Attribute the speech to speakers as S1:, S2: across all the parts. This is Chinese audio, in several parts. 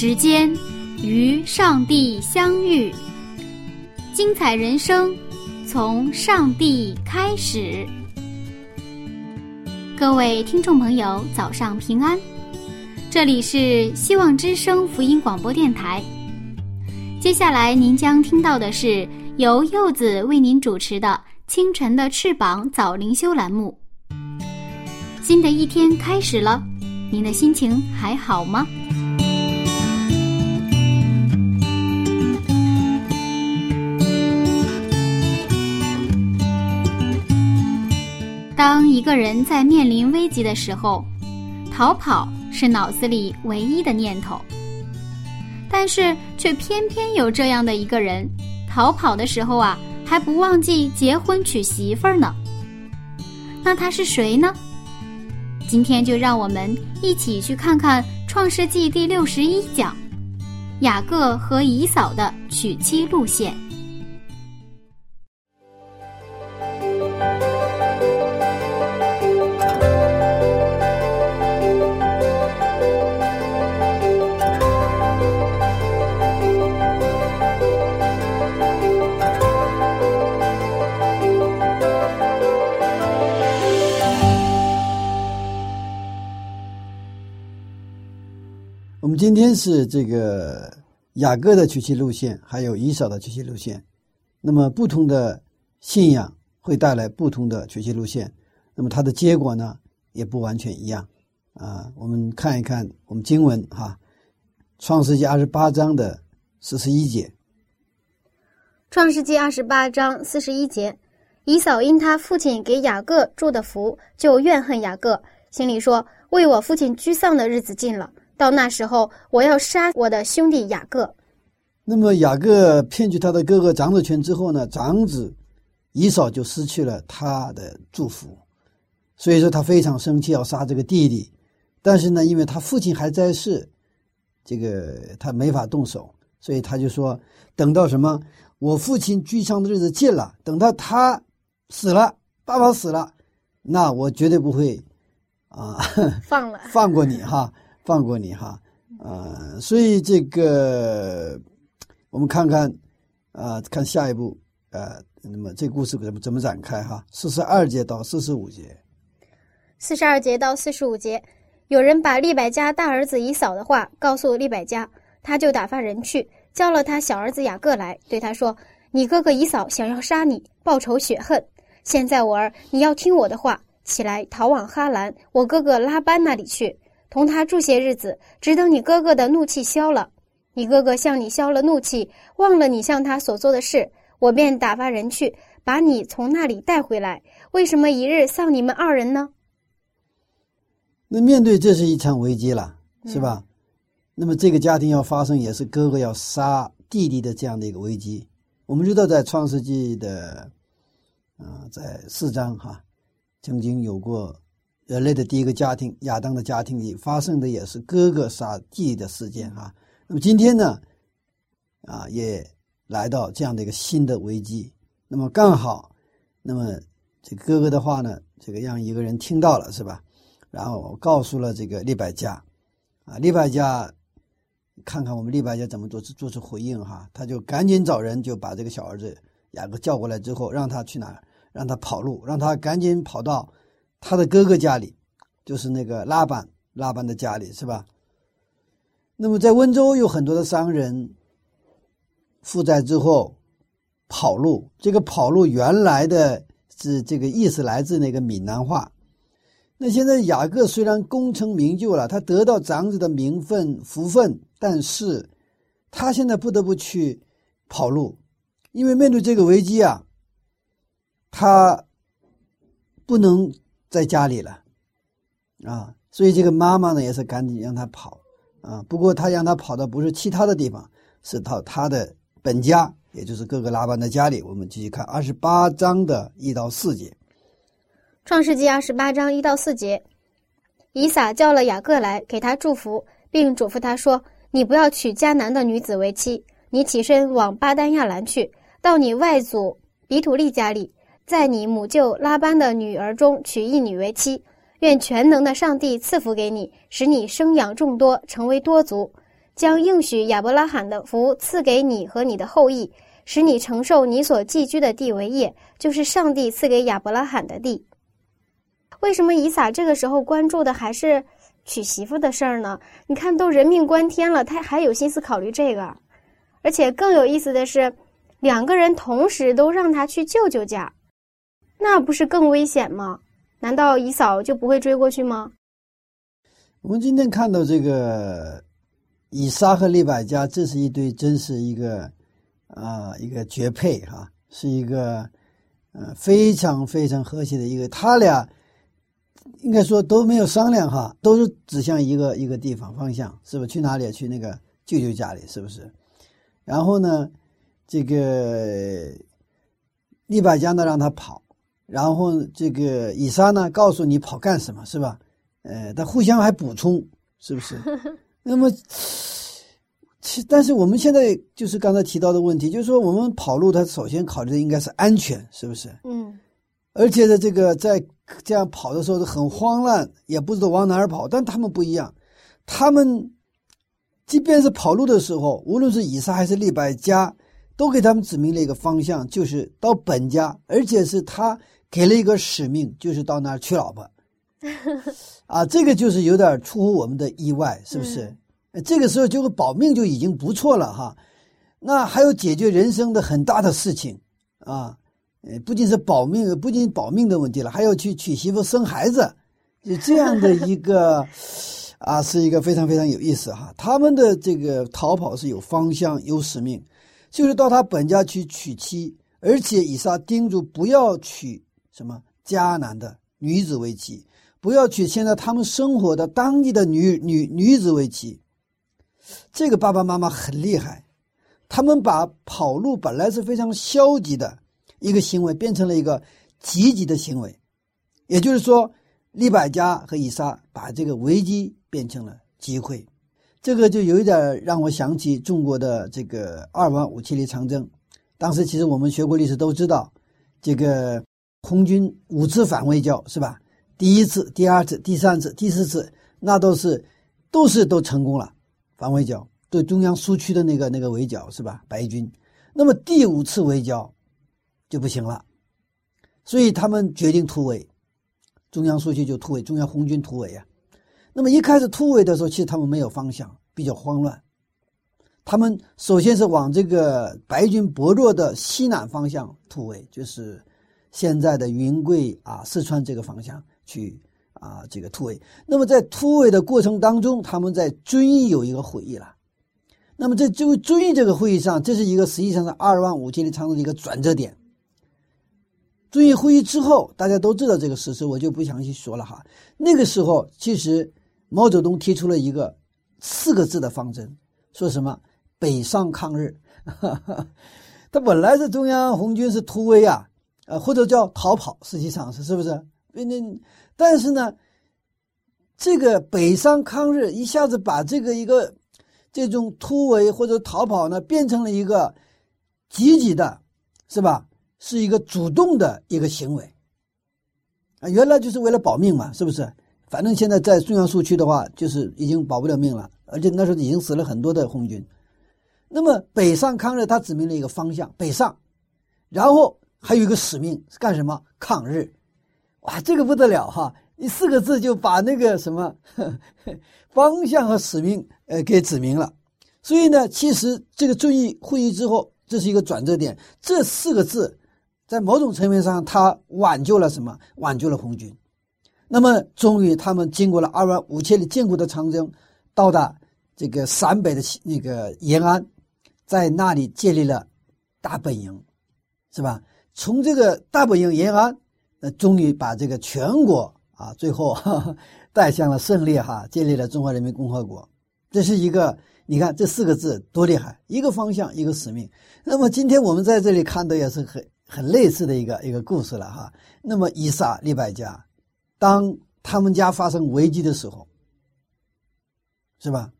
S1: 时间与上帝相遇，精彩人生从上帝开始。各位听众朋友，早上平安！这里是希望之声福音广播电台。接下来您将听到的是由柚子为您主持的《清晨的翅膀》早灵修栏目。新的一天开始了，您的心情还好吗？当一个人在面临危急的时候，逃跑是脑子里唯一的念头。但是，却偏偏有这样的一个人，逃跑的时候啊，还不忘记结婚娶媳妇儿呢。那他是谁呢？今天就让我们一起去看看《创世纪》第六十一讲，雅各和以扫的娶妻路线。
S2: 是这个雅各的娶妻路线，还有以扫的娶妻路线。那么不同的信仰会带来不同的娶妻路线，那么它的结果呢也不完全一样啊。我们看一看我们经文哈，《创世纪》二十八章的四十一节，《
S3: 创世纪》二十八章四十一节，以扫因他父亲给雅各祝的福，就怨恨雅各，心里说：“为我父亲沮丧的日子近了。”到那时候，我要杀我的兄弟雅各。
S2: 那么雅各骗取他的哥哥长子权之后呢，长子以扫就失去了他的祝福，所以说他非常生气，要杀这个弟弟。但是呢，因为他父亲还在世，这个他没法动手，所以他就说：等到什么，我父亲居丧的日子近了，等到他死了，爸爸死了，那我绝对不会啊
S3: 放了
S2: 放过你哈。放过你哈，呃，所以这个我们看看，啊，看下一步，呃，那么这故事怎么怎么展开哈？四十二节到四十五节，
S3: 四十二节到四十五节，有人把利百家大儿子以扫的话告诉利百家，他就打发人去叫了他小儿子雅各来，对他说：“你哥哥以扫想要杀你，报仇雪恨。现在我儿，你要听我的话，起来逃往哈兰，我哥哥拉班那里去。”同他住些日子，只等你哥哥的怒气消了。你哥哥向你消了怒气，忘了你向他所做的事，我便打发人去把你从那里带回来。为什么一日丧你们二人呢？
S2: 那面对这是一场危机了，是吧？那么这个家庭要发生，也是哥哥要杀弟弟的这样的一个危机。我们知道，在创世纪的啊，在四章哈，曾经有过。人类的第一个家庭，亚当的家庭里发生的也是哥哥杀弟弟的事件哈。那么今天呢，啊，也来到这样的一个新的危机。那么刚好，那么这哥哥的话呢，这个让一个人听到了是吧？然后告诉了这个利百加，啊，利百加看看我们利百加怎么做做出回应哈。他就赶紧找人就把这个小儿子雅各叫过来之后，让他去哪儿？让他跑路，让他赶紧跑到。他的哥哥家里，就是那个拉板，拉班的家里是吧？那么在温州有很多的商人负债之后跑路，这个跑路原来的是这个意思来自那个闽南话。那现在雅各虽然功成名就了，他得到长子的名分福分，但是他现在不得不去跑路，因为面对这个危机啊。他不能在家里了啊，所以这个妈妈呢也是赶紧让他跑啊。不过他让他跑的不是其他的地方，是到他的本家，也就是哥哥拉班的家里。我们继续看二十八章的一到四节，《
S1: 创世纪》二十八章一到四节，以撒叫了雅各来，给他祝福，并嘱咐他说：“你不要娶迦南的女子为妻，你起身往巴丹亚兰去，到你外祖比土利家里。”在你母舅拉班的女儿中娶一女为妻，愿全能的上帝赐福给你，使你生养众多，成为多族，将应许亚伯拉罕的福赐给你和你的后裔，使你承受你所寄居的地为业，就是上帝赐给亚伯拉罕的地。为什么以撒这个时候关注的还是娶媳妇的事儿呢？你看，都人命关天了，他还有心思考虑这个？而且更有意思的是，两个人同时都让他去舅舅家。那不是更危险吗？难道姨嫂就不会追过去吗？
S2: 我们今天看到这个以撒和利百加，这是一对，真是一个啊，一个绝配哈，是一个呃非常非常和谐的一个。他俩应该说都没有商量哈，都是指向一个一个地方方向，是不是？去哪里？去那个舅舅家里，是不是？然后呢，这个利百加呢，让他跑。然后这个以撒呢，告诉你跑干什么，是吧？呃，他互相还补充，是不是？那么，其但是我们现在就是刚才提到的问题，就是说我们跑路，他首先考虑的应该是安全，是不是？
S1: 嗯。
S2: 而且呢，这个在这样跑的时候很慌乱，也不知道往哪儿跑。但他们不一样，他们即便是跑路的时候，无论是以撒还是利百加，都给他们指明了一个方向，就是到本家，而且是他。给了一个使命，就是到那儿娶老婆，啊，这个就是有点出乎我们的意外，是不是？这个时候就是保命就已经不错了哈，那还有解决人生的很大的事情啊，呃，不仅是保命，不仅保命的问题了，还要去娶媳妇生孩子，就这样的一个啊，是一个非常非常有意思哈。他们的这个逃跑是有方向、有使命，就是到他本家去娶妻，而且以撒叮嘱不要娶。什么迦南的女子为妻，不要娶现在他们生活的当地的女女女子为妻。这个爸爸妈妈很厉害，他们把跑路本来是非常消极的一个行为，变成了一个积极的行为。也就是说，利百加和以撒把这个危机变成了机会。这个就有一点让我想起中国的这个二万五千里长征。当时其实我们学过历史都知道，这个。红军五次反围剿是吧？第一次、第二次、第三次、第四次，那都是都是都成功了，反围剿对中央苏区的那个那个围剿是吧？白军，那么第五次围剿就不行了，所以他们决定突围，中央苏区就突围，中央红军突围啊。那么一开始突围的时候，其实他们没有方向，比较慌乱。他们首先是往这个白军薄弱的西南方向突围，就是。现在的云贵啊，四川这个方向去啊，这个突围。那么在突围的过程当中，他们在遵义有一个会议了。那么在这个遵义这个会议上，这是一个实际上是二万五千里长征的一个转折点。遵义会议之后，大家都知道这个事实，我就不详细说了哈。那个时候，其实毛泽东提出了一个四个字的方针，说什么“北上抗日”。他本来是中央红军是突围啊。呃，或者叫逃跑，实际上是是不是？那但是呢，这个北上抗日一下子把这个一个这种突围或者逃跑呢，变成了一个积极的，是吧？是一个主动的一个行为啊。原来就是为了保命嘛，是不是？反正现在在中央苏区的话，就是已经保不了命了，而且那时候已经死了很多的红军。那么北上抗日，他指明了一个方向，北上，然后。还有一个使命是干什么？抗日，哇，这个不得了哈！一四个字就把那个什么方向和使命呃给指明了。所以呢，其实这个遵义会议之后，这是一个转折点。这四个字在某种层面上，它挽救了什么？挽救了红军。那么，终于他们经过了二万五千里艰苦的长征，到达这个陕北的那个延安，在那里建立了大本营，是吧？从这个大本营延安，呃终于把这个全国啊，最后哈 哈带向了胜利哈，建立了中华人民共和国。这是一个，你看这四个字多厉害，一个方向，一个使命。那么今天我们在这里看的也是很很类似的一个一个故事了哈。那么伊莎、利百加，当他们家发生危机的时候，是吧？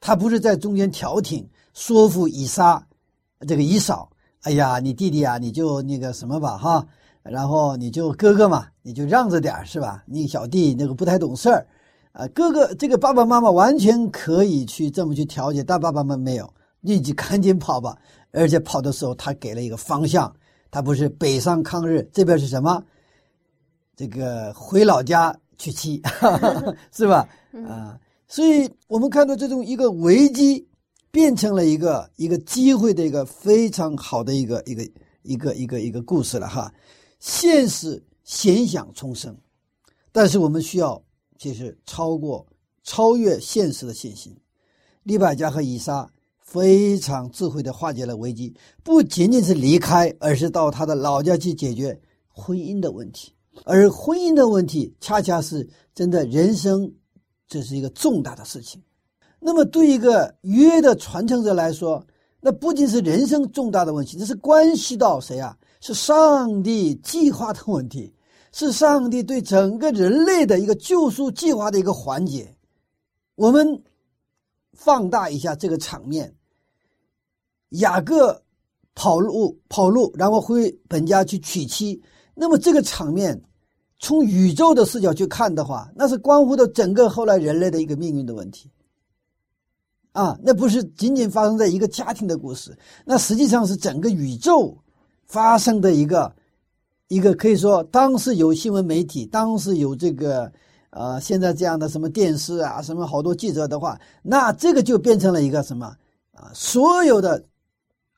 S2: 他不是在中间调停说服以撒，这个以扫，哎呀，你弟弟啊，你就那个什么吧哈，然后你就哥哥嘛，你就让着点是吧？你小弟那个不太懂事儿，啊，哥哥这个爸爸妈妈完全可以去这么去调解，但爸爸妈妈没有，立即赶紧跑吧。而且跑的时候，他给了一个方向，他不是北上抗日，这边是什么？这个回老家娶妻，是吧？啊。所以我们看到这种一个危机变成了一个一个机会的一个非常好的一个一个一个一个一个故事了哈，现实险象重生，但是我们需要其实超过超越现实的信心。利百加和以撒非常智慧的化解了危机，不仅仅是离开，而是到他的老家去解决婚姻的问题，而婚姻的问题恰恰是真的人生。这是一个重大的事情，那么对一个约的传承者来说，那不仅是人生重大的问题，这是关系到谁啊？是上帝计划的问题，是上帝对整个人类的一个救赎计划的一个环节。我们放大一下这个场面：雅各跑路，跑路，然后回本家去娶妻。那么这个场面。从宇宙的视角去看的话，那是关乎到整个后来人类的一个命运的问题。啊，那不是仅仅发生在一个家庭的故事，那实际上是整个宇宙发生的一个一个可以说，当时有新闻媒体，当时有这个呃，现在这样的什么电视啊，什么好多记者的话，那这个就变成了一个什么啊？所有的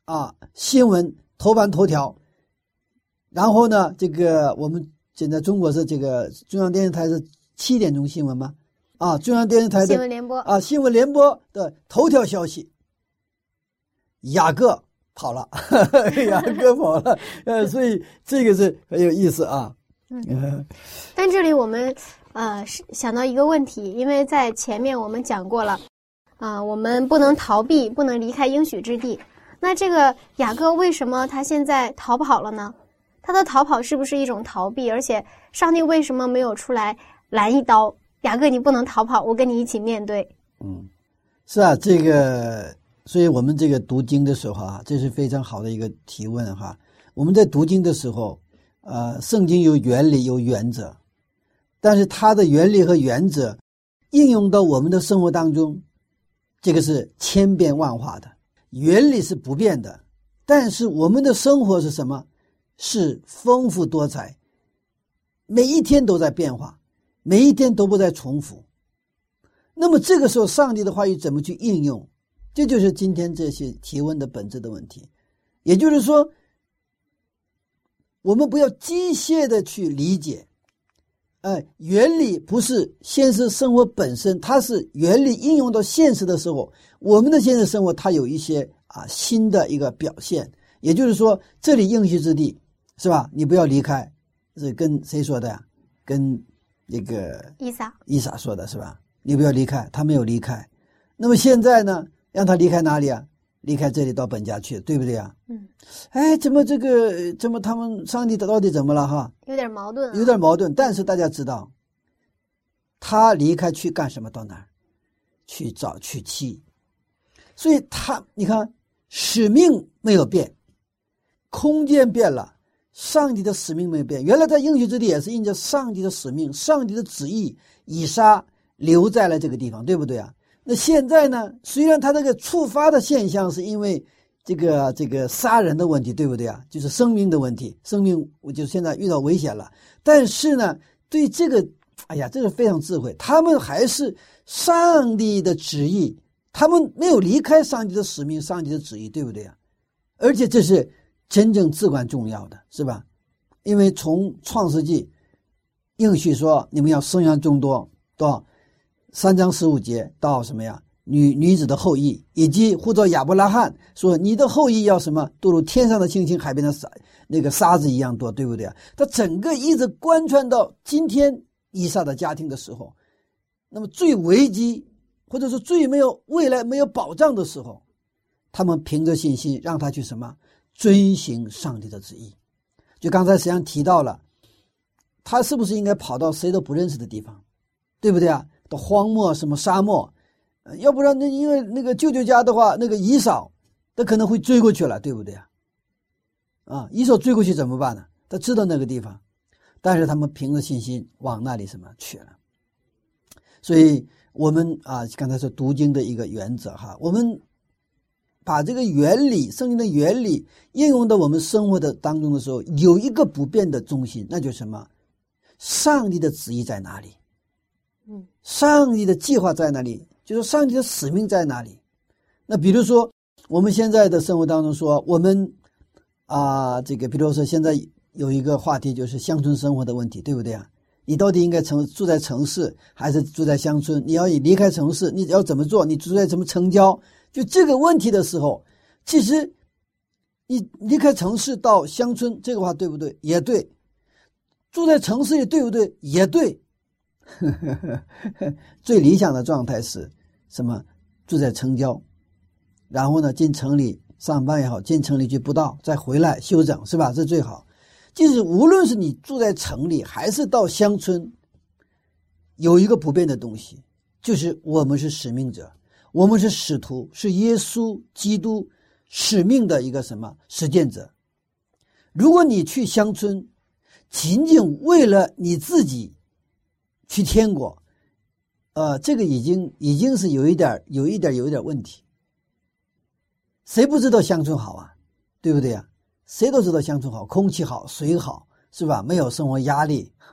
S2: 啊新闻头版头条，然后呢，这个我们。现在中国是这个中央电视台是七点钟新闻吗？啊，中央电视台的
S3: 新闻联播
S2: 啊，新闻联播的头条消息，雅各跑了，雅各跑了，呃，所以这个是很有意思啊。
S3: 嗯，但这里我们呃是想到一个问题，因为在前面我们讲过了，啊，我们不能逃避，不能离开应许之地。那这个雅各为什么他现在逃跑了呢？他的逃跑是不是一种逃避？而且上帝为什么没有出来拦一刀？雅各，你不能逃跑，我跟你一起面对。
S2: 嗯，是啊，这个，所以我们这个读经的时候啊，这是非常好的一个提问哈。我们在读经的时候，呃，圣经有原理有原则，但是它的原理和原则应用到我们的生活当中，这个是千变万化的。原理是不变的，但是我们的生活是什么？是丰富多彩，每一天都在变化，每一天都不再重复。那么这个时候，上帝的话语怎么去应用？这就是今天这些提问的本质的问题。也就是说，我们不要机械的去理解，哎，原理不是现实生活本身，它是原理应用到现实的时候，我们的现实生活它有一些啊新的一个表现。也就是说，这里应许之地。是吧？你不要离开，是跟谁说的呀？跟那个
S3: 伊莎
S2: 伊莎说的是吧？你不要离开，他没有离开。那么现在呢？让他离开哪里啊？离开这里到本家去，对不对啊？
S3: 嗯。
S2: 哎，怎么这个？怎么他们上帝到底怎么了？哈，
S3: 有点矛盾。
S2: 有点矛盾，但是大家知道，他离开去干什么？到哪儿？去找娶妻。所以他，你看，使命没有变，空间变了。上帝的使命没有变，原来在应许之地也是印着上帝的使命、上帝的旨意，以撒留在了这个地方，对不对啊？那现在呢？虽然他这个触发的现象是因为这个这个杀人的问题，对不对啊？就是生命的问题，生命我就现在遇到危险了。但是呢，对这个，哎呀，这个非常智慧，他们还是上帝的旨意，他们没有离开上帝的使命、上帝的旨意，对不对啊？而且这是。真正至关重要的是吧？因为从创世纪应许说你们要生养众多，到三章十五节到什么呀？女女子的后裔，以及呼召亚伯拉罕说你的后裔要什么，都如天上的星星，海边的沙那个沙子一样多，对不对啊？他整个一直贯穿到今天以撒的家庭的时候，那么最危机或者是最没有未来没有保障的时候，他们凭着信心让他去什么遵行上帝的旨意。就刚才实际上提到了，他是不是应该跑到谁都不认识的地方，对不对啊？到荒漠什么沙漠？要不然，那因为那个舅舅家的话，那个姨嫂，他可能会追过去了，对不对啊？啊，姨嫂追过去怎么办呢？他知道那个地方，但是他们凭着信心往那里什么去了。所以，我们啊，刚才说读经的一个原则哈，我们把这个原理、圣经的原理应用到我们生活的当中的时候，有一个不变的中心，那就是什么？上帝的旨意在哪里？
S3: 嗯，
S2: 上帝的计划在哪里？就是上帝的使命在哪里？那比如说，我们现在的生活当中说，我们啊，这个比如说现在有一个话题就是乡村生活的问题，对不对啊？你到底应该城住在城市还是住在乡村？你要离开城市，你要怎么做？你住在什么城郊？就这个问题的时候，其实你离开城市到乡村，这个话对不对？也对。住在城市里对不对？也对。最理想的状态是什么？住在城郊，然后呢，进城里上班也好，进城里去布道，再回来休整，是吧？这最好。就是无论是你住在城里，还是到乡村，有一个不变的东西，就是我们是使命者，我们是使徒，是耶稣基督使命的一个什么实践者。如果你去乡村，仅仅为了你自己。去天国，呃，这个已经已经是有一点有一点有一点问题。谁不知道乡村好啊？对不对呀？谁都知道乡村好，空气好，水好，是吧？没有生活压力。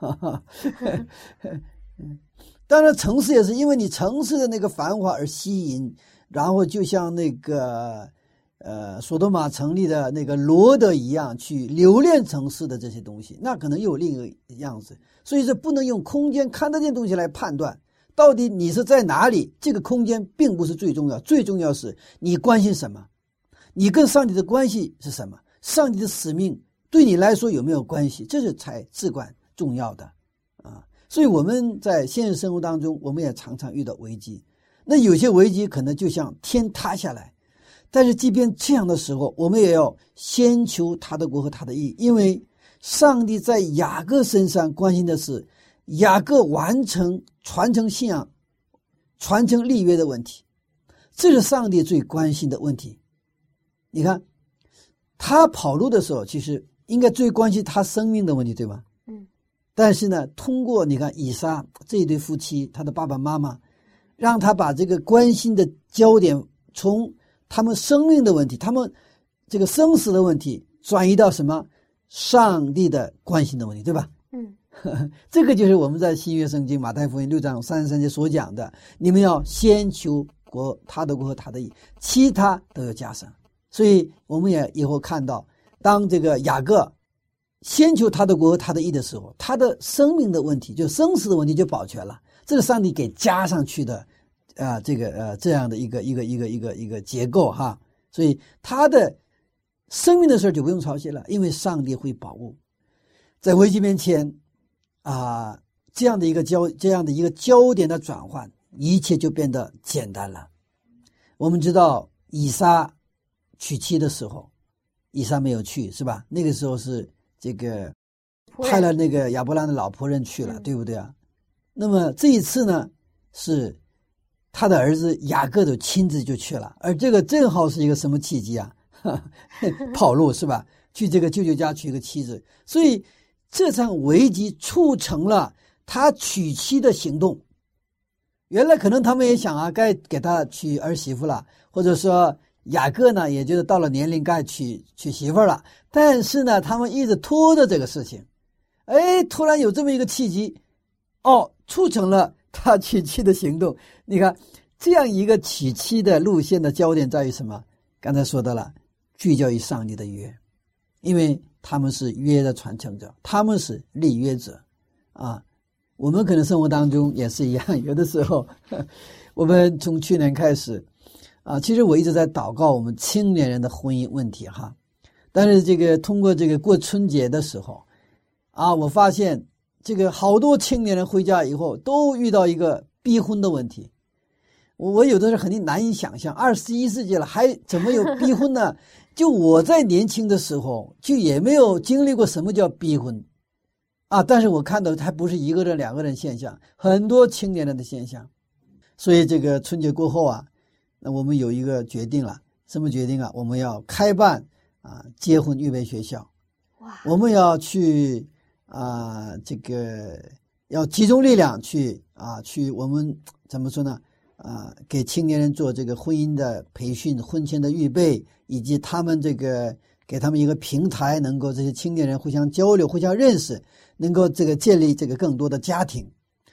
S2: 当然，城市也是因为你城市的那个繁华而吸引，然后就像那个呃，索多玛城里的那个罗德一样，去留恋城市的这些东西，那可能又有另一个样子。所以说，不能用空间看得见东西来判断到底你是在哪里。这个空间并不是最重要，最重要是你关心什么，你跟上帝的关系是什么，上帝的使命对你来说有没有关系，这是才至关重要的。所以我们在现实生活当中，我们也常常遇到危机。那有些危机可能就像天塌下来，但是即便这样的时候，我们也要先求他的国和他的义，因为。上帝在雅各身上关心的是雅各完成传承信仰、传承立约的问题，这是上帝最关心的问题。你看，他跑路的时候，其实应该最关心他生命的问题，对吧？
S3: 嗯。
S2: 但是呢，通过你看以撒这一对夫妻，他的爸爸妈妈，让他把这个关心的焦点从他们生命的问题、他们这个生死的问题转移到什么？上帝的关心的问题，对吧？
S3: 嗯，
S2: 这个就是我们在新约圣经马太福音六章三十三节所讲的：你们要先求国，他的国和他的义，其他都要加上。所以我们也以后看到，当这个雅各先求他的国和他的义的时候，他的生命的问题，就生死的问题就保全了。这是上帝给加上去的，啊，这个呃这样的一个一个一个一个一个结构哈。所以他的。生命的事就不用操心了，因为上帝会保护。在危机面前，啊，这样的一个焦，这样的一个焦点的转换，一切就变得简单了。我们知道，以撒娶妻的时候，以撒没有去，是吧？那个时候是这个派了那个亚伯拉的老仆人去了，对不对啊？那么这一次呢，是他的儿子雅各都亲自就去了，而这个正好是一个什么契机啊？跑路是吧？去这个舅舅家娶一个妻子，所以这场危机促成了他娶妻的行动。原来可能他们也想啊，该给他娶儿媳妇了，或者说雅各呢，也就是到了年龄该娶娶媳妇了。但是呢，他们一直拖着这个事情。哎，突然有这么一个契机，哦，促成了他娶妻的行动。你看，这样一个娶妻的路线的焦点在于什么？刚才说到了。聚焦于上帝的约，因为他们是约的传承者，他们是立约者，啊，我们可能生活当中也是一样，有的时候，我们从去年开始，啊，其实我一直在祷告我们青年人的婚姻问题哈。但是这个通过这个过春节的时候，啊，我发现这个好多青年人回家以后都遇到一个逼婚的问题。我我有的时候肯定难以想象，二十一世纪了还怎么有逼婚呢？就我在年轻的时候就也没有经历过什么叫逼婚。啊！但是我看到还不是一个人、两个人现象，很多青年人的现象。所以这个春节过后啊，那我们有一个决定了，什么决定啊？我们要开办啊结婚预备学校。
S3: 哇！
S2: 我们要去啊，这个要集中力量去啊，去我们怎么说呢？啊，给青年人做这个婚姻的培训、婚前的预备，以及他们这个给他们一个平台，能够这些青年人互相交流、互相认识。能够这个建立这个更多的家庭，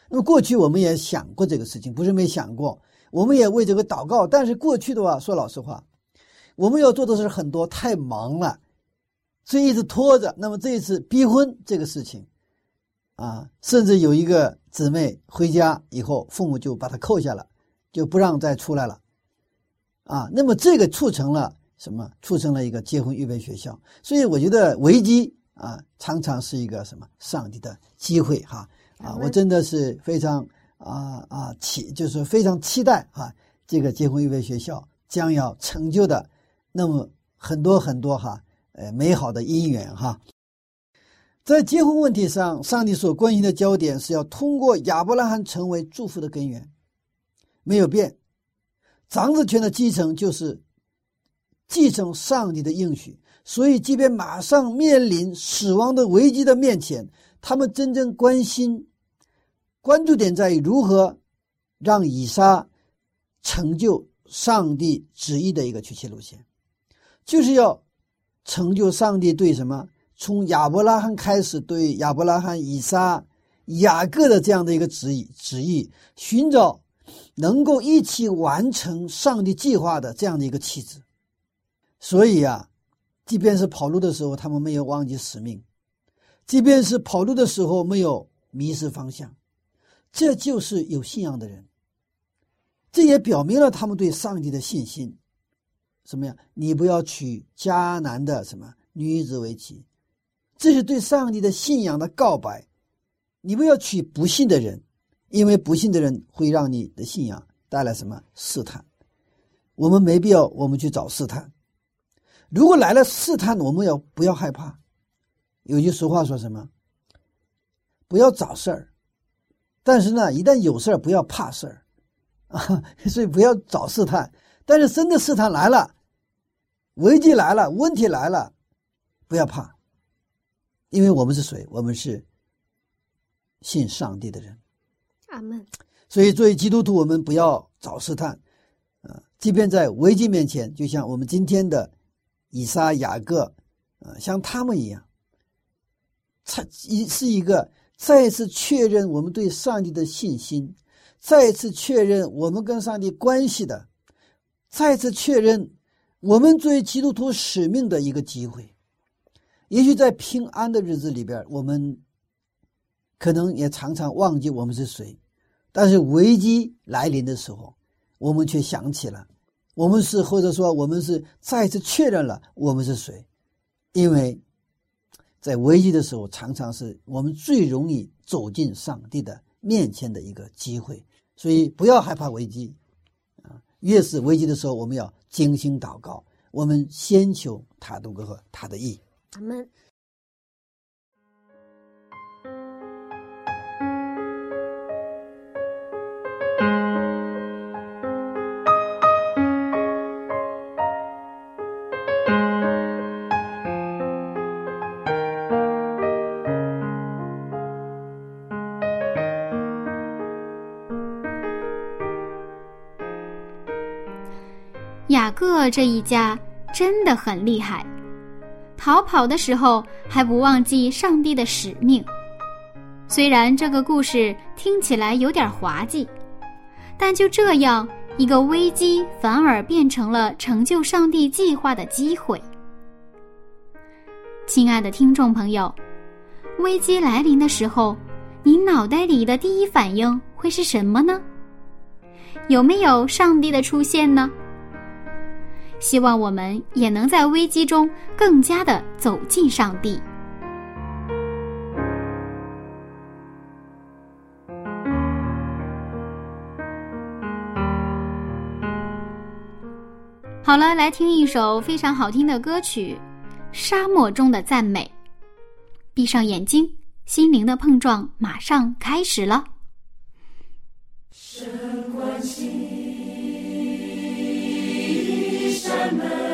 S2: 那么过去我们也想过这个事情，不是没想过，我们也为这个祷告。但是过去的话，说老实话，我们要做的事很多，太忙了，所以一直拖着。那么这一次逼婚这个事情，啊，甚至有一个姊妹回家以后，父母就把她扣下了，就不让再出来了，啊，那么这个促成了什么？促成了一个结婚预备学校。所以我觉得危机。啊，常常是一个什么上帝的机会哈啊！我真的是非常啊啊期，就是非常期待啊，这个结婚预备学校将要成就的那么很多很多哈呃美好的姻缘哈。在结婚问题上，上帝所关心的焦点是要通过亚伯拉罕成为祝福的根源，没有变。长子权的继承就是继承上帝的应许。所以，即便马上面临死亡的危机的面前，他们真正关心、关注点在于如何让以撒成就上帝旨意的一个娶妻路线，就是要成就上帝对什么？从亚伯拉罕开始对亚伯拉罕、以撒、雅各的这样的一个旨意，旨意寻找能够一起完成上帝计划的这样的一个妻子。所以啊。即便是跑路的时候，他们没有忘记使命；即便是跑路的时候没有迷失方向，这就是有信仰的人。这也表明了他们对上帝的信心。什么呀？你不要娶迦南的什么女子为妻，这是对上帝的信仰的告白。你不要娶不信的人，因为不信的人会让你的信仰带来什么试探。我们没必要，我们去找试探。如果来了试探，我们要不要害怕？有句俗话说什么？不要找事儿，但是呢，一旦有事儿，不要怕事儿啊。所以不要找试探，但是真的试探来了，危机来了，问题来了，不要怕，因为我们是谁？我们是信上帝的人。
S3: 阿门。
S2: 所以作为基督徒，我们不要找试探啊，即便在危机面前，就像我们今天的。以撒、雅各，啊，像他们一样，他一是一个再次确认我们对上帝的信心，再次确认我们跟上帝关系的，再次确认我们作为基督徒使命的一个机会。也许在平安的日子里边，我们可能也常常忘记我们是谁，但是危机来临的时候，我们却想起了。我们是，或者说，我们是再次确认了我们是谁，因为在危机的时候，常常是我们最容易走进上帝的面前的一个机会。所以，不要害怕危机，啊，越是危机的时候，我们要精心祷告，我们先求他的和他的意。
S1: 这一家真的很厉害，逃跑的时候还不忘记上帝的使命。虽然这个故事听起来有点滑稽，但就这样，一个危机反而变成了成就上帝计划的机会。亲爱的听众朋友，危机来临的时候，你脑袋里的第一反应会是什么呢？有没有上帝的出现呢？希望我们也能在危机中更加的走进上帝。好了，来听一首非常好听的歌曲《沙漠中的赞美》。闭上眼睛，心灵的碰撞马上开始了。
S4: 神关心
S1: jamais.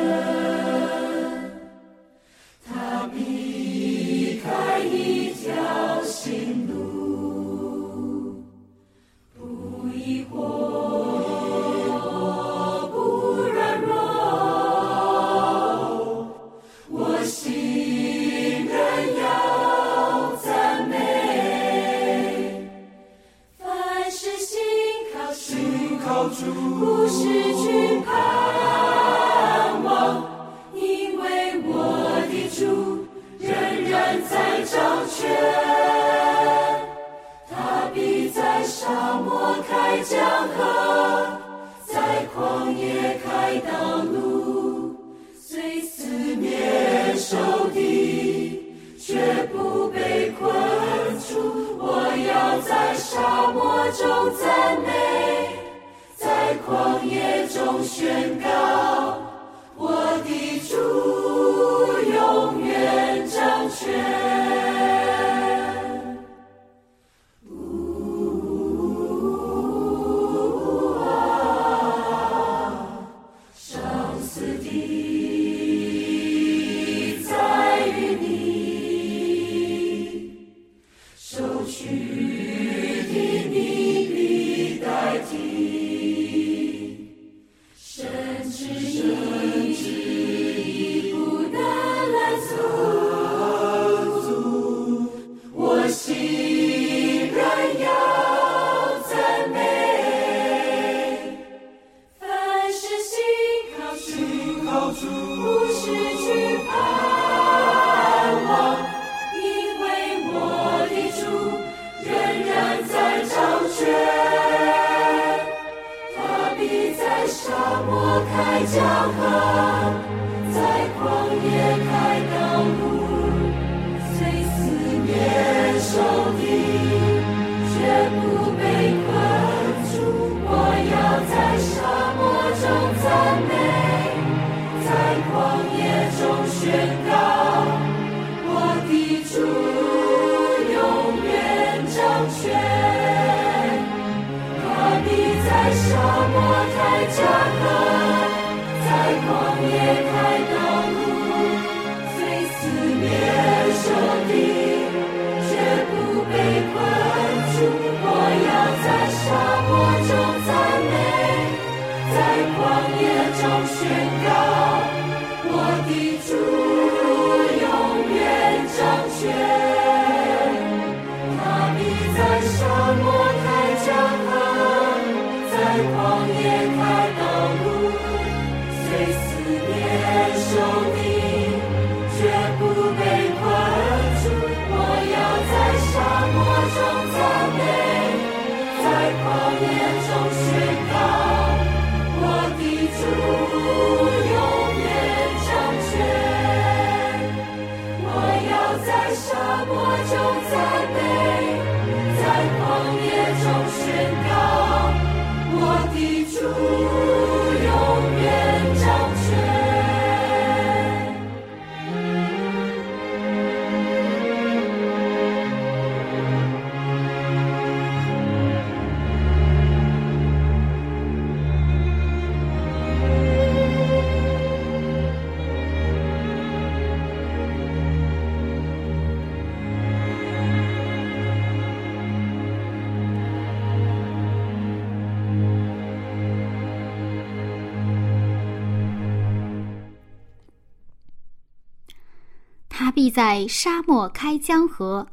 S1: 必在沙漠开江河，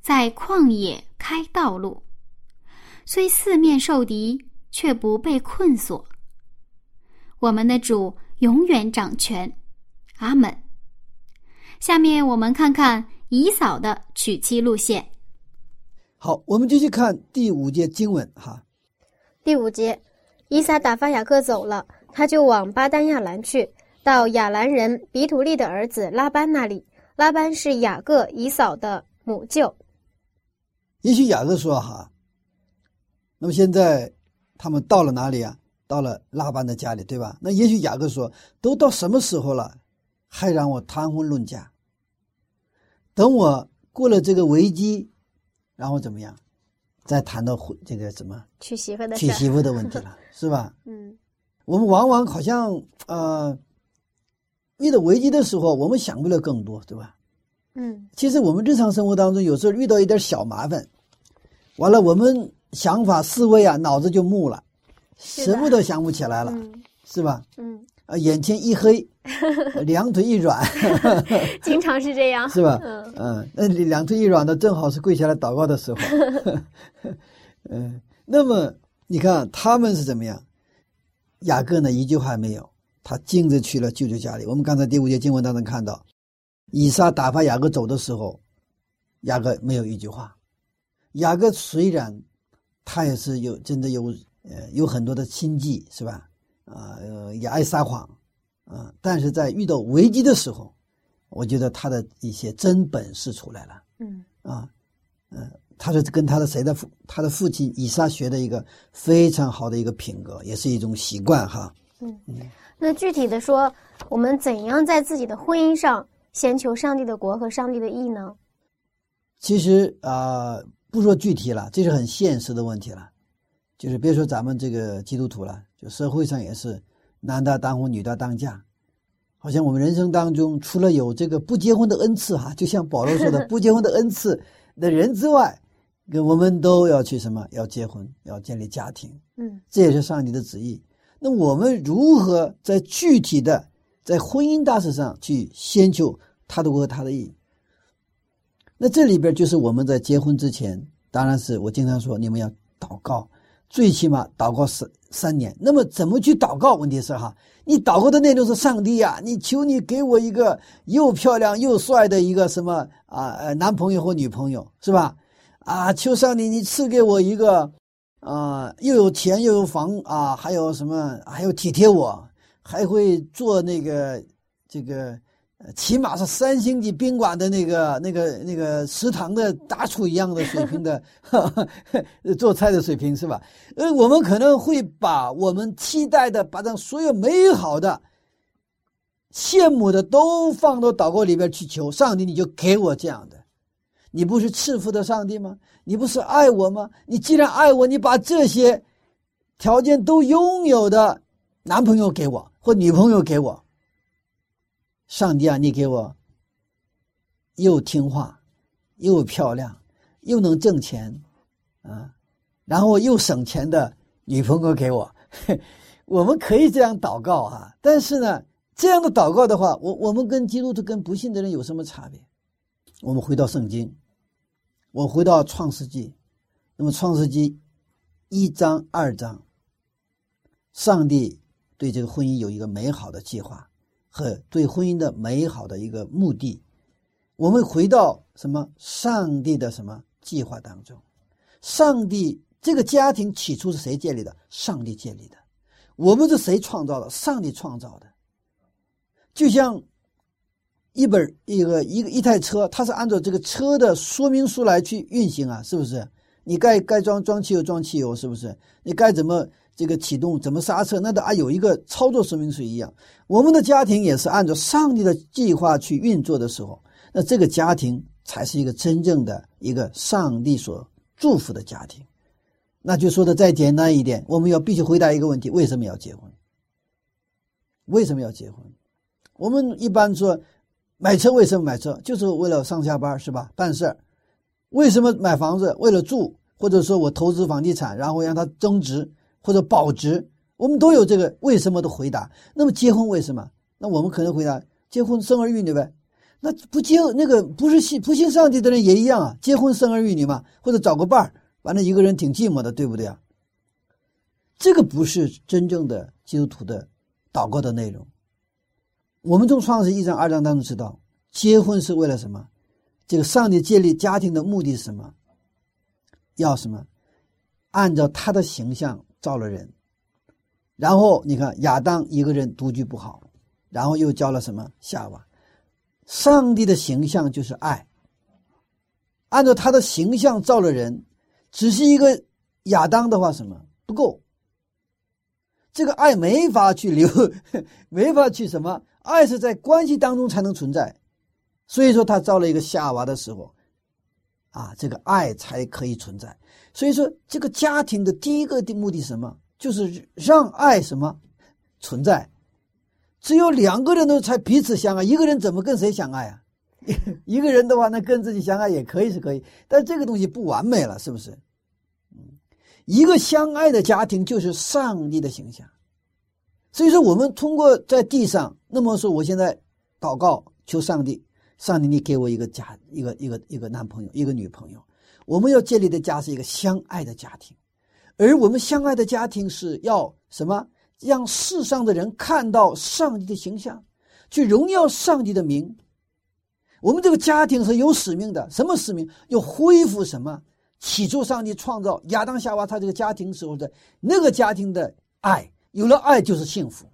S1: 在旷野开道路。虽四面受敌，却不被困锁。我们的主永远掌权，阿门。下面我们看看以扫的娶妻路线。
S2: 好，我们继续看第五节经文哈。
S3: 第五节，以撒打发雅各走了，他就往巴丹亚兰去，到亚兰人比土利的儿子拉班那里。拉班是雅各以扫的母舅。
S2: 也许雅各说哈，那么现在他们到了哪里啊？到了拉班的家里，对吧？那也许雅各说，都到什么时候了，还让我谈婚论嫁？等我过了这个危机，然后怎么样，再谈到婚这个什么
S3: 娶媳妇的
S2: 娶。媳妇的问题了，是吧？
S3: 嗯
S2: 我们往往好像呃，遇到危机的时候，我们想不了更多，对吧？
S3: 嗯
S2: 其实我们日常生活当中，有时候遇到一点小麻烦，完了我们想法思维啊，脑子就木了，什么都想不起来了，
S3: 嗯
S2: 是吧？
S3: 嗯，
S2: 啊，眼前一黑，两腿一软，
S3: 经常是这样。
S2: 是吧？
S3: 嗯
S2: 嗯，那你两腿一软的，正好是跪下来祷告的时候。嗯，那么你看他们是怎么样？雅各呢，一句话没有，他径直去了舅舅家里。我们刚才第五节经文当中看到，以撒打发雅各走的时候，雅各没有一句话。雅各虽然他也是有真的有呃有很多的心计，是吧？啊、呃，也爱撒谎啊、但是在遇到危机的时候，我觉得他的一些真本事出来了
S3: 嗯
S2: 啊，嗯、他是跟他的谁的父，他的父亲以撒学的一个非常好的一个品格，也是一种习惯哈。
S3: 那具体的说，我们怎样在自己的婚姻上先求上帝的国和上帝的义呢？
S2: 其实啊、不说具体了，这是很现实的问题了。就是别说咱们这个基督徒了，就社会上也是男大当婚，女大当嫁。好像我们人生当中，除了有这个不结婚的恩赐哈，就像保罗说的不结婚的恩赐的人之外，跟我们都要去什么？要结婚，要建立家庭。
S3: 嗯
S2: 这也是上帝的旨意。那我们如何在具体的在婚姻大事上去先求他的国和他的义？那这里边就是我们在结婚之前，当然是我经常说你们要祷告，最起码祷告三三年。那么怎么去祷告？问题是哈，你祷告的内容是上帝呀、你求你给我一个又漂亮又帅的一个什么啊男朋友或女朋友是吧？啊，求上帝你赐给我一个啊、又有钱又有房啊，还有什么，还有体贴我，还会做那个这个，起码是三星级宾馆的那个那个那个食堂的大厨一样的水平的 做菜的水平是吧？呃，我们可能会把我们期待的，把这所有美好的、羡慕的都放到祷告里边去求上帝，你就给我这样的。你不是赐福的上帝吗？你不是爱我吗？你既然爱我，你把这些条件都拥有的男朋友给我或女朋友给我。上帝啊，你给我又听话，又漂亮，又能挣钱，啊，然后又省钱的女朋友给我。我们可以这样祷告啊，但是呢，这样的祷告的话，我我们跟基督徒跟不信的人有什么差别？我们回到圣经，我回到创世纪，那么创世纪一章二章，上帝对这个婚姻有一个美好的计划和对婚姻的美好的一个目的。我们回到什么？上帝的什么计划当中？上帝这个家庭起初是谁建立的？上帝建立的。我们是谁创造的？上帝创造的。就像一本一个一个一台车，它是按照这个车的说明书来去运行啊，是不是？你该该装装汽油装汽油，是不是？你该怎么这个启动，怎么刹车，那都啊有一个操作说明书一样。我们的家庭也是按照上帝的计划去运作的时候，那这个家庭才是一个真正的一个上帝所祝福的家庭。那就说的再简单一点，我们要必须回答一个问题：为什么要结婚？为什么要结婚？我们一般说买车为什么买车？就是为了上下班是吧？办事儿。为什么买房子？为了住，或者说我投资房地产，然后让它增值或者保值，我们都有这个为什么的回答。那么结婚为什么？那我们可能回答结婚生儿育女呗。那不结那个不是信不信上帝的人也一样啊，结婚生儿育女嘛，或者找个伴儿，完了一个人挺寂寞的，对不对啊？这个不是真正的基督徒的祷告的内容。我们从创世一章、二章当中知道，结婚是为了什么？这个上帝建立家庭的目的是什么？要什么？按照他的形象造了人。然后你看亚当一个人独居不好，然后又教了什么夏娃？上帝的形象就是爱。按照他的形象造了人，只是一个亚当的话，什么不够？这个爱没法去留，没法去什么？爱是在关系当中才能存在。所以说，他造了一个夏娃的时候，啊，这个爱才可以存在。所以说，这个家庭的第一个的目的是什么？就是让爱什么存在。只有两个人都才彼此相爱，一个人怎么跟谁相爱啊？一个人的话，那跟自己相爱也可以是可以，但这个东西不完美了，是不是？嗯，一个相爱的家庭就是上帝的形象。所以说，我们通过在地上，那么说，我现在祷告求上帝，上帝你给我一个家，一个一个一个男朋友，一个女朋友。我们要建立的家是一个相爱的家庭，而我们相爱的家庭是要什么？让世上的人看到上帝的形象，去荣耀上帝的名。我们这个家庭是有使命的，什么使命？要恢复什么？起初上帝创造亚当夏娃，他这个家庭时候的那个家庭的爱，有了爱就是幸福。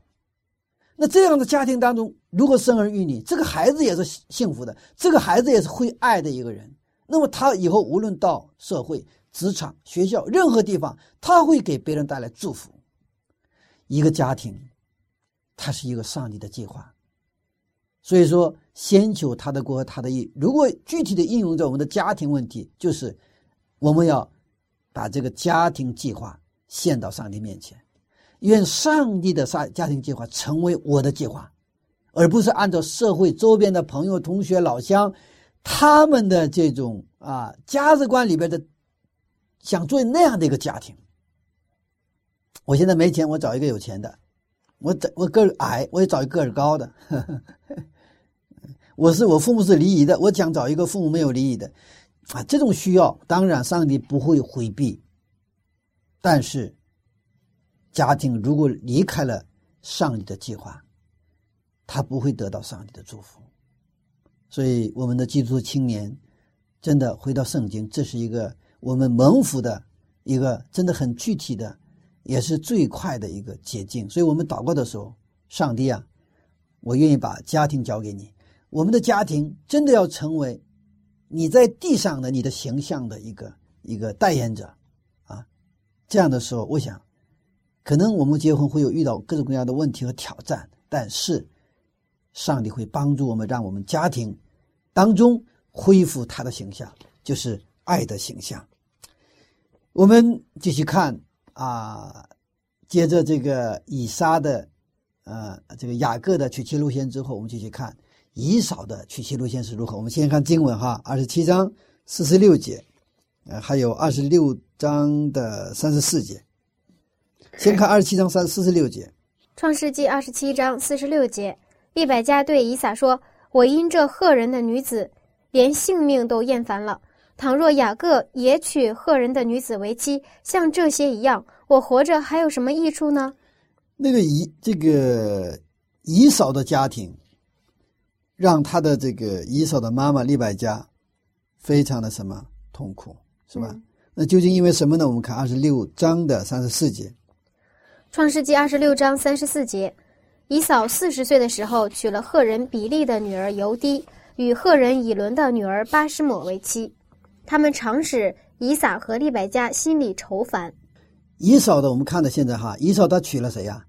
S2: 那这样的家庭当中，如果生儿育女，这个孩子也是幸福的，这个孩子也是会爱的一个人。那么他以后无论到社会、职场、学校任何地方，他会给别人带来祝福。一个家庭，它是一个上帝的计划。所以说，先求他的国和他的义。如果具体的应用在我们的家庭问题，就是我们要把这个家庭计划献到上帝面前，愿上帝的家家庭计划成为我的计划，而不是按照社会周边的朋友、同学、老乡他们的这种啊价值观里边的想做那样的一个家庭。我现在没钱，我找一个有钱的；我找我个儿矮，我也找一个儿高的。我是我父母是离异的，我想找一个父母没有离异的，啊，这种需要当然上帝不会回避，但是家庭如果离开了上帝的计划，他不会得到上帝的祝福。所以我们的基督徒青年真的回到圣经，这是一个我们蒙福的一个真的很具体的，也是最快的一个捷径。所以我们祷告的时候，上帝啊，我愿意把家庭交给你。我们的家庭真的要成为你在地上的你的形象的一个一个代言者啊！这样的时候，我想，可能我们结婚会有遇到各种各样的问题和挑战，但是上帝会帮助我们，让我们家庭当中恢复他的形象，就是爱的形象。我们继续看啊，接着这个以撒的呃这个雅各的娶妻路线之后，我们继续看。以扫的娶妻路线是如何？我们先看经文哈，二十七章四十六节，呃，还有二十六章的三十四节。先看二十七章三四十六节，《
S3: 创世纪》二十七章四十六节，利百加对以撒说：“我因这赫人的女子，连性命都厌烦了。倘若雅各也娶赫人的女子为妻，像这些一样，我活着还有什么益处呢？”
S2: 那个以这个以嫂的家庭。让他的这个以嫂的妈妈利百加非常的什么痛苦，是吧？那究竟因为什么呢？我们看二十六章的三十四节，《
S3: 创世纪》二十六章三十四节，以扫四十岁的时候娶了赫人比利的女儿尤迪，与赫人以伦的女儿巴什抹为妻。他们常使以撒和利百加心里愁烦。
S2: 以扫的，我们看到现在哈，以扫他娶了谁呀？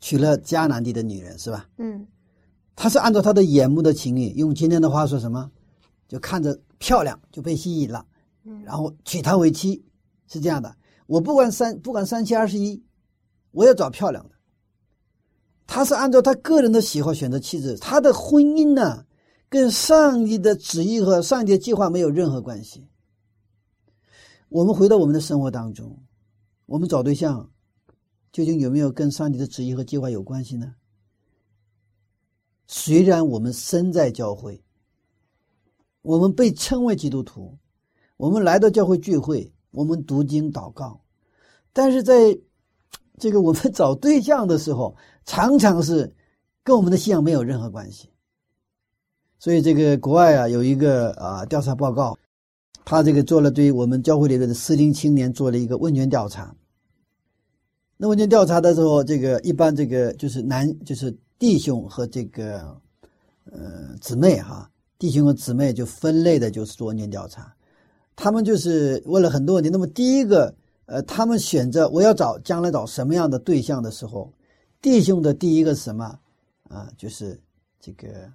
S2: 娶了迦南地的女人，是吧？
S3: 嗯。
S2: 他是按照他的眼目的情欲，用今天的话说什么，就看着漂亮就被吸引了，然后娶她为妻，是这样的。我不管三不管三七二十一，我要找漂亮的。他是按照他个人的喜好选择妻子，他的婚姻呢，跟上帝的旨意和上帝的计划没有任何关系。我们回到我们的生活当中，我们找对象，究竟有没有跟上帝的旨意和计划有关系呢？虽然我们身在教会，我们被称为基督徒，我们来到教会聚会，我们读经祷告，但是在这个我们找对象的时候，常常是跟我们的信仰没有任何关系。所以，这个国外啊有一个啊调查报告，他这个做了对我们教会里面的适龄青年做了一个问卷调查。那问卷调查的时候，这个一般这个就是男就是弟兄和这个呃姊妹哈，弟兄和姊妹就分类的就是做问卷调查。他们就是问了很多问题。那么第一个，呃，他们选择我要找将来找什么样的对象的时候，弟兄的第一个是什么啊？就是这个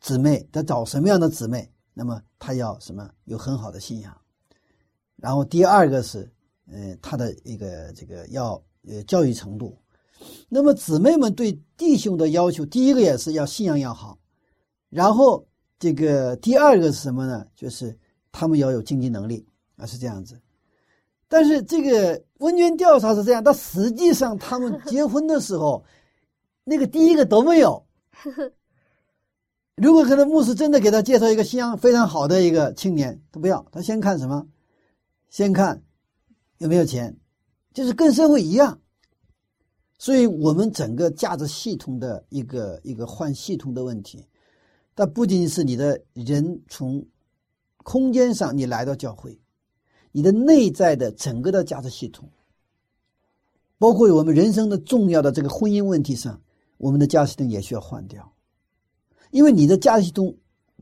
S2: 姊妹，他找什么样的姊妹？那么他要什么？有很好的信仰。然后第二个是，呃，他的一个这个要呃教育程度。那么姊妹们对弟兄的要求，第一个也是要信仰要好。然后这个第二个是什么呢？就是他们要有经济能力啊，是这样子。但是这个问卷调查是这样，但实际上他们结婚的时候，那个第一个都没有。如果可能，牧师真的给他介绍一个信仰非常好的一个青年，他不要，他先看什么？先看有没有钱，就是跟社会一样。所以，我们整个价值系统的一个一个换系统的问题，但不仅仅是你的人从空间上你来到教会，你的内在的整个的价值系统，包括我们人生的重要的这个婚姻问题上，我们的价值系统也需要换掉。因为你的价值系统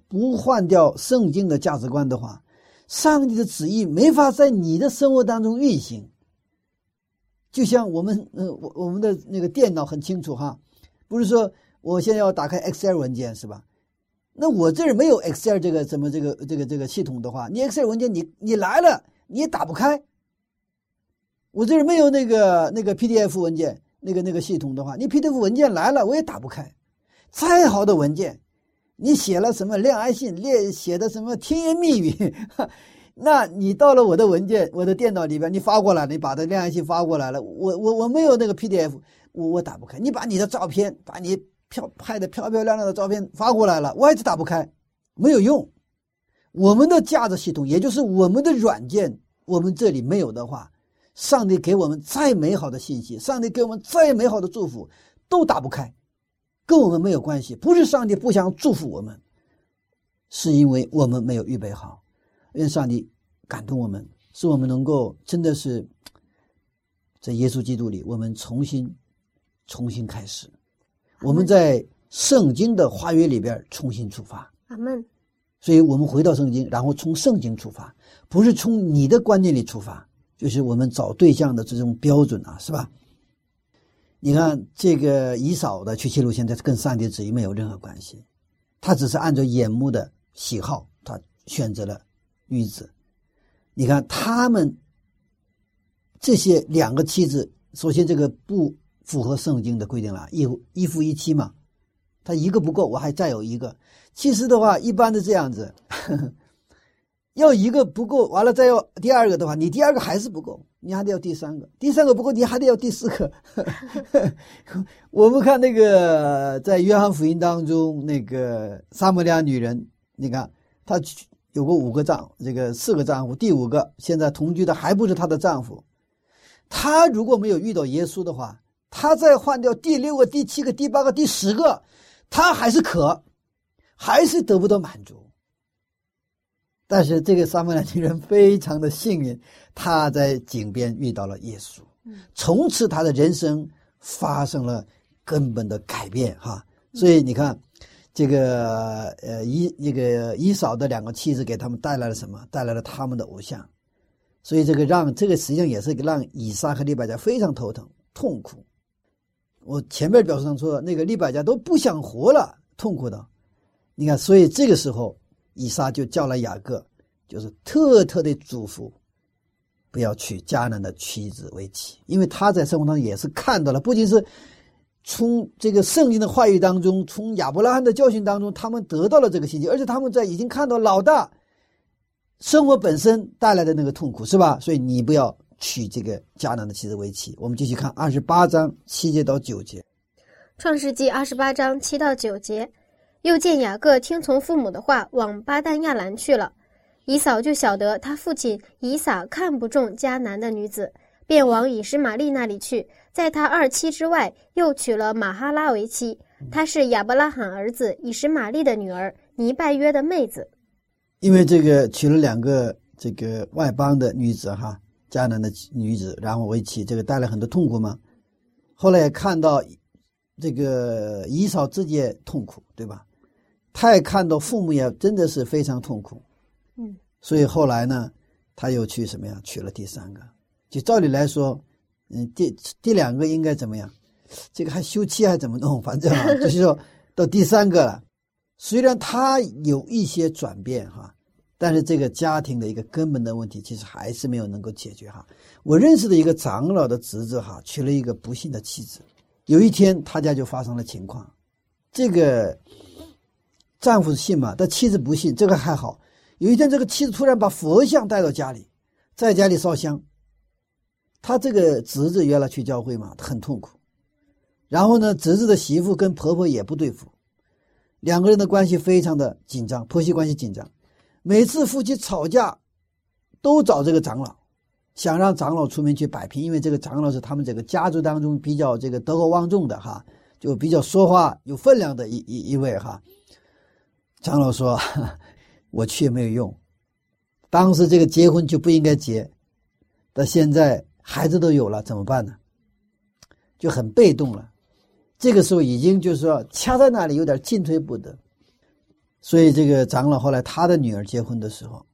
S2: 不换掉圣经的价值观的话，上帝的旨意没法在你的生活当中运行。就像我们，呃，我我们的那个电脑很清楚哈，不是说我现在要打开 Excel 文件是吧？那我这儿没有 Excel 这个什么这个这个这个系统的话，你 Excel 文件你你来了你也打不开。我这儿没有那个那个 PDF 文件那个那个系统的话，你 PDF 文件来了我也打不开。再好的文件，你写了什么恋爱信，列写的什么甜言蜜语，那你到了我的文件，我的电脑里边，你发过来，你把这恋爱信发过来了，我我我没有那个 PDF，我我打不开。你把你的照片，把你漂拍的漂漂亮亮的照片发过来了，我还是打不开，没有用。我们的价值系统，也就是我们的软件，我们这里没有的话，上帝给我们再美好的信息，上帝给我们再美好的祝福，都打不开。跟我们没有关系，不是上帝不想祝福我们，是因为我们没有预备好。愿上帝感动我们，使我们能够真的是在耶稣基督里，我们重新、重新开始。我们在圣经的话语里边重新出发。
S3: 阿门。
S2: 所以我们回到圣经，然后从圣经出发，不是从你的观念里出发，就是我们找对象的这种标准啊，是吧？你看这个以扫的娶妻路线，这跟上帝旨意没有任何关系，他只是按照眼目的喜好，他选择了女子。你看他们这些两个妻子，首先这个不符合圣经的规定了，一一夫一妻嘛，他一个不够，我还再有一个。其实的话，一般的这样子。要一个不够，完了再要第二个的话，你第二个还是不够，你还得要第三个，第三个不够，你还得要第四个。我们看那个在约翰福音当中，那个撒母利亚女人，你看她有过五个丈，这个四个丈夫，第五个现在同居的还不是她的丈夫。她如果没有遇到耶稣的话，她再换掉第六个、第七个、第八个、第十个，她还是渴，还是得不到满足。但是这个撒母耳女人非常的幸运，他在井边遇到了耶稣，从此他的人生发生了根本的改变哈。所以你看，这个呃以那个以扫的两个妻子给他们带来了什么？带来了他们的偶像，所以这个让这个实际上也是让以撒和利百加非常头疼痛苦。我前面表述上说，那个利百加都不想活了，痛苦的。你看，所以这个时候。以撒就叫了雅各，就是特特的嘱咐，不要娶迦南的妻子为妻，因为他在生活当中也是看到了，不仅是从这个圣经的话语当中，从亚伯拉罕的教训当中，他们得到了这个信息，而且他们在已经看到老大生活本身带来的那个痛苦，是吧？所以你不要娶这个迦南的妻子为妻。我们继续看二十八章七节到九节，
S3: 创世纪二十八章七到九节。又见雅各听从父母的话，往巴旦亚兰去了。以扫就晓得他父亲以撒看不中迦南的女子，便往以实玛利那里去，在他二妻之外，又娶了马哈拉为妻。她是亚伯拉罕儿子以实玛利的女儿，尼拜约的妹子。
S2: 因为这个娶了两个这个外邦的女子哈，迦南的女子，然后为妻，这个带来很多痛苦吗？后来也看到这个以扫自己也痛苦，对吧？他也看到父母也真的是非常痛苦，
S3: 嗯，
S2: 所以后来呢，他又去什么呀？娶了第三个。就照理来说，嗯，第第两个应该怎么样？这个还休妻还怎么弄？反正啊，就是说到第三个了。虽然他有一些转变哈，但是这个家庭的一个根本的问题，其实还是没有能够解决哈。我认识的一个长老的侄子哈，娶了一个不幸的妻子。有一天他家就发生了情况，这个丈夫信嘛，但妻子不信，这个还好。有一天这个妻子突然把佛像带到家里，在家里烧香。他这个侄子原来去教会嘛，很痛苦。然后呢，侄子的媳妇跟婆婆也不对付，两个人的关系非常的紧张，婆媳关系紧张。每次夫妻吵架，都找这个长老，想让长老出面去摆平，因为这个长老是他们这个家族当中比较这个德高望重的哈，就比较说话有分量的一一一位哈。长老说：“ 我去也没有用，当时这个结婚就不应该结，但现在孩子都有了，怎么办呢？就很被动了。”这个时候已经就是说掐在那里，有点进退不得。所以这个长老后来他的女儿结婚的时候，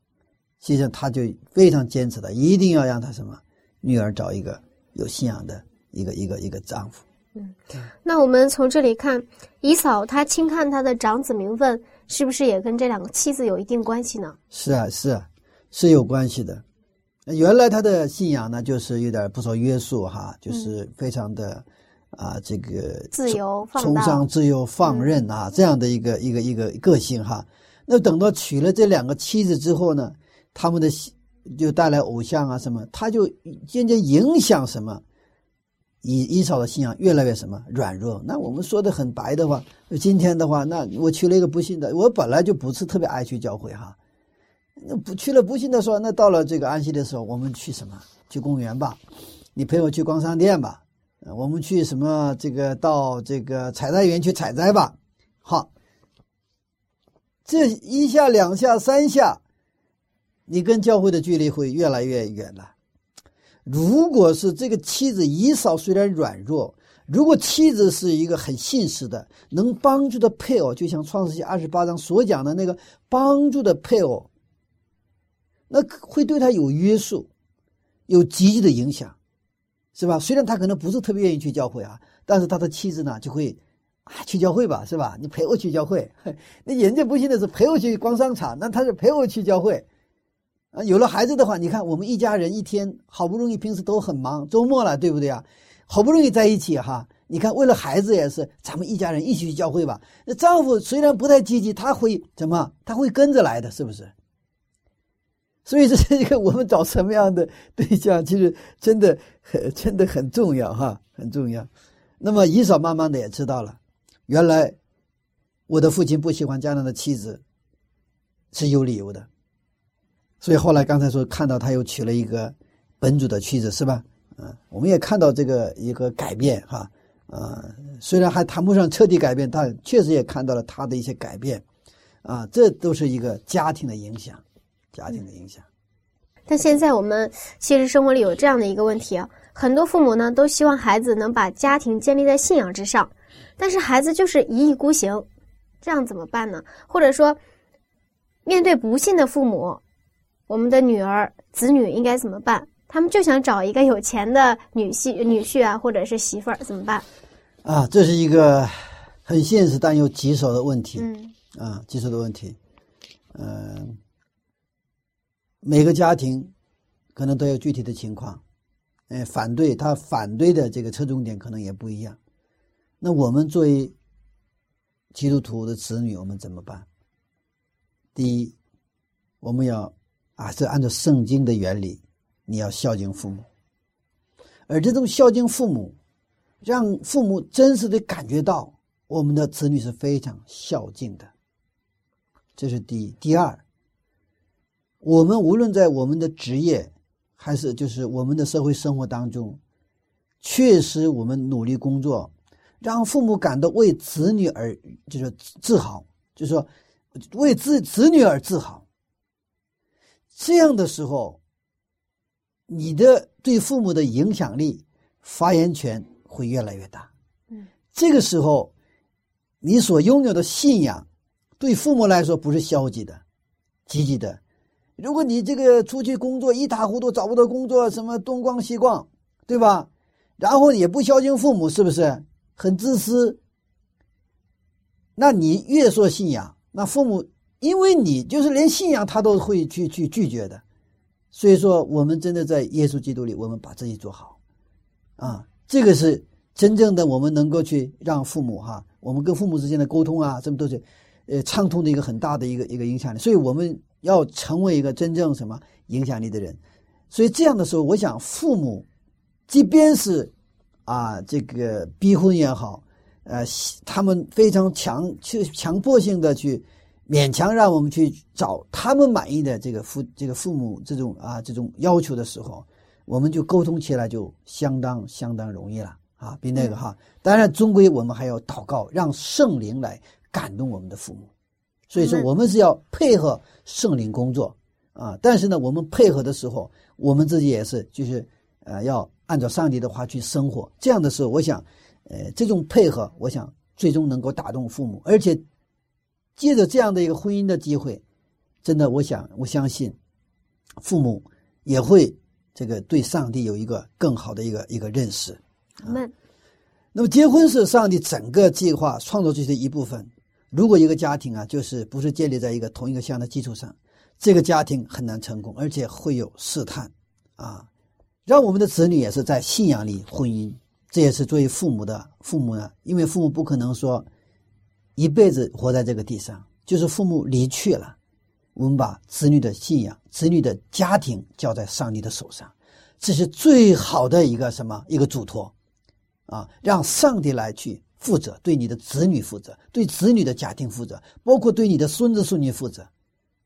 S2: 实际上他就非常坚持的，一定要让他什么女儿找一个有信仰的一个一个一个丈夫。
S3: 嗯那我们从这里看，以嫂她轻看他的长子名分，是不是也跟这两个妻子有一定关系呢？
S2: 是啊，是啊，是有关系的。原来他的信仰呢，就是有点不受约束哈，就是非常的。啊，这个
S3: 自由
S2: 崇尚自由放任啊，这样的一个一个一个个性哈。那等到娶了这两个妻子之后呢，他们的就带来偶像啊什么，他就渐渐影响什么，以以扫的信仰越来越什么软弱。那我们说的很白的话，今天的话，那我娶了一个不信的，我本来就不是特别爱去教会哈。那不去了不信的时候，那到了这个安息的时候，我们去什么？去公园吧，你陪我去逛商店吧。我们去什么？这个到这个采摘园去采摘吧。好，这一下、两下、三下，你跟教会的距离会越来越远了。如果是这个妻子以嫂虽然软弱，如果妻子是一个很信实的、能帮助的配偶，就像创世纪二十八章所讲的那个帮助的配偶，那会对他有约束，有积极的影响。是吧？虽然他可能不是特别愿意去教会啊，但是他的妻子呢就会啊去教会吧，是吧？你陪我去教会，那人家不信的是陪我去逛商场，那他是陪我去教会啊。有了孩子的话，你看我们一家人一天好不容易平时都很忙，周末了对不对啊？好不容易在一起哈，你看为了孩子也是，咱们一家人一起去教会吧。那丈夫虽然不太积极，他会怎么？他会跟着来的，是不是？所以这是一个我们找什么样的对象，其实真的很真的很重要哈，很重要。那么以扫慢慢的也知道了，原来我的父亲不喜欢这样的妻子是有理由的。所以后来刚才说看到他又娶了一个本主的妻子是吧？嗯，我们也看到这个一个改变哈，啊，虽然还谈不上彻底改变，但确实也看到了他的一些改变，啊，这都是一个家庭的影响。家庭的影响，
S3: 但现在我们现实生活里有这样的一个问题啊，很多父母呢都希望孩子能把家庭建立在信仰之上，但是孩子就是一意孤行，这样怎么办呢？或者说，面对不幸的父母，我们的女儿子女应该怎么办？他们就想找一个有钱的女婿、女婿啊，或者是媳妇儿，怎么办？
S2: 啊，这是一个很现实但又棘手的问题。
S3: 嗯，
S2: 啊，棘手的问题，嗯。每个家庭可能都有具体的情况，哎，反对他反对的这个侧重点可能也不一样。那我们作为基督徒的子女，我们怎么办？第一，我们要啊，是按照圣经的原理，你要孝敬父母，而这种孝敬父母，让父母真实的感觉到我们的子女是非常孝敬的，这是第一。第二。我们无论在我们的职业，还是就是我们的社会生活当中，确实我们努力工作，让父母感到为子女而就是自豪，就是说为子子女而自豪。这样的时候，你的对父母的影响力、发言权会越来越大。
S3: 嗯，
S2: 这个时候，你所拥有的信仰，对父母来说不是消极的，积极的。如果你这个出去工作一塌糊涂，找不到工作，什么东逛西逛，对吧？然后也不孝敬父母，是不是很自私？那你越说信仰，那父母因为你就是连信仰他都会去去拒绝的。所以说，我们真的在耶稣基督里，我们把自己做好，啊，这个是真正的我们能够去让父母哈，我们跟父母之间的沟通啊，这么都是，呃，畅通的一个很大的一个一个影响力。所以我们要成为一个真正什么影响力的人。所以这样的时候，我想父母，即便是啊这个逼婚也好，呃，他们非常强去强迫性的去。勉强让我们去找他们满意的这个父这个父母这种啊这种要求的时候，我们就沟通起来就相当相当容易了啊，比那个哈。当然，终归我们还要祷告，让圣灵来感动我们的父母。所以说，我们是要配合圣灵工作啊。但是呢，我们配合的时候，我们自己也是就是呃要按照上帝的话去生活。这样的时候，我想，呃，这种配合，我想最终能够打动父母，而且。借着这样的一个婚姻的机会，真的，我想，我相信，父母也会这个对上帝有一个更好的一个一个认识。
S3: 那，
S2: 那么结婚是上帝整个计划创造出的一部分。如果一个家庭啊，就是不是建立在一个同一个信仰的基础上，这个家庭很难成功，而且会有试探啊。让我们的子女也是在信仰里婚姻，这也是作为父母的父母呢，因为父母不可能说。一辈子活在这个地上，就是父母离去了，我们把子女的信仰、子女的家庭交在上帝的手上，这是最好的一个什么一个嘱托，啊，让上帝来去负责，对你的子女负责，对子女的家庭负责，包括对你的孙子孙女负责，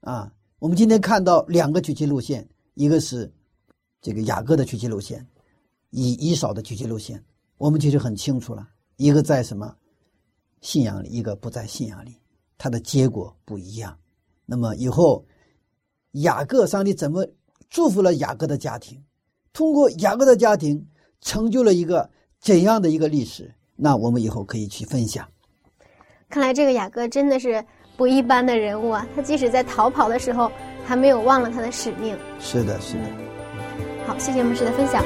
S2: 啊，我们今天看到两个娶妻路线，一个是这个雅各的娶妻路线，以以扫的娶妻路线，我们其实很清楚了，一个在什么？信仰里，一个不在信仰里，它的结果不一样。那么以后，雅各上帝怎么祝福了雅各的家庭？通过雅各的家庭，成就了一个怎样的一个历史？那我们以后可以去分享。
S3: 看来这个雅各真的是不一般的人物啊！他即使在逃跑的时候，还没有忘了他的使命。
S2: 是的，是的。
S3: 好，谢谢牧师的分享。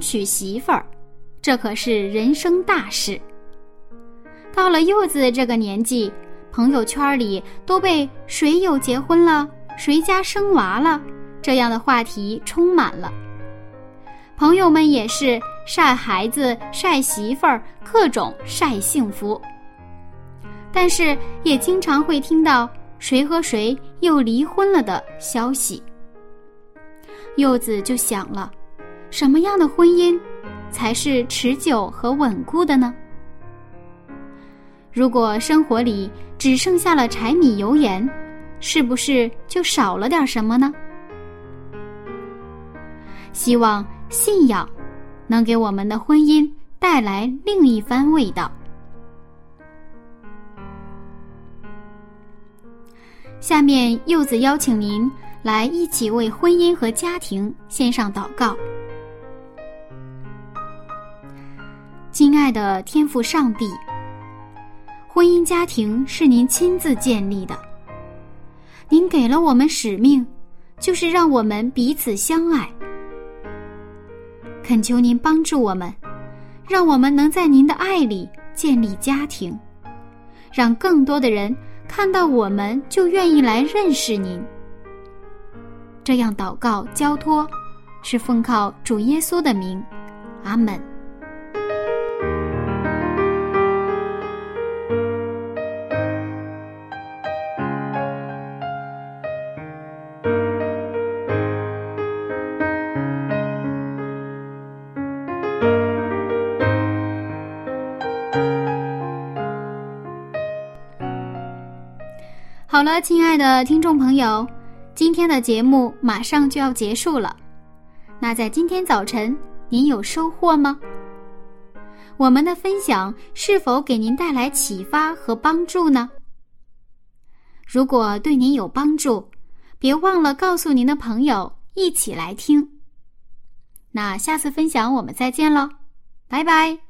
S1: 娶媳妇儿，这可是人生大事。到了柚子这个年纪，朋友圈里都被谁又结婚了、谁家生娃了这样的话题充满了。朋友们也是晒孩子、晒媳妇儿，各种晒幸福。但是也经常会听到谁和谁又离婚了的消息。柚子就想了。什么样的婚姻才是持久和稳固的呢？如果生活里只剩下了柴米油盐，是不是就少了点什么呢？希望信仰能给我们的婚姻带来另一番味道。下面，柚子邀请您来一起为婚姻和家庭献上祷告。亲爱的天父上帝，婚姻家庭是您亲自建立的，您给了我们使命，就是让我们彼此相爱。恳求您帮助我们，让我们能在您的爱里建立家庭，让更多的人看到我们就愿意来认识您。这样祷告交托，是奉靠主耶稣的名，阿门。亲爱的听众朋友，今天的节目马上就要结束了。那在今天早晨，您有收获吗？我们的分享是否给您带来启发和帮助呢？如果对您有帮助，别忘了告诉您的朋友一起来听。那下次分享我们再见喽，拜拜。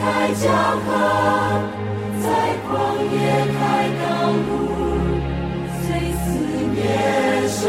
S4: 开江河，在旷野开道路。虽四面受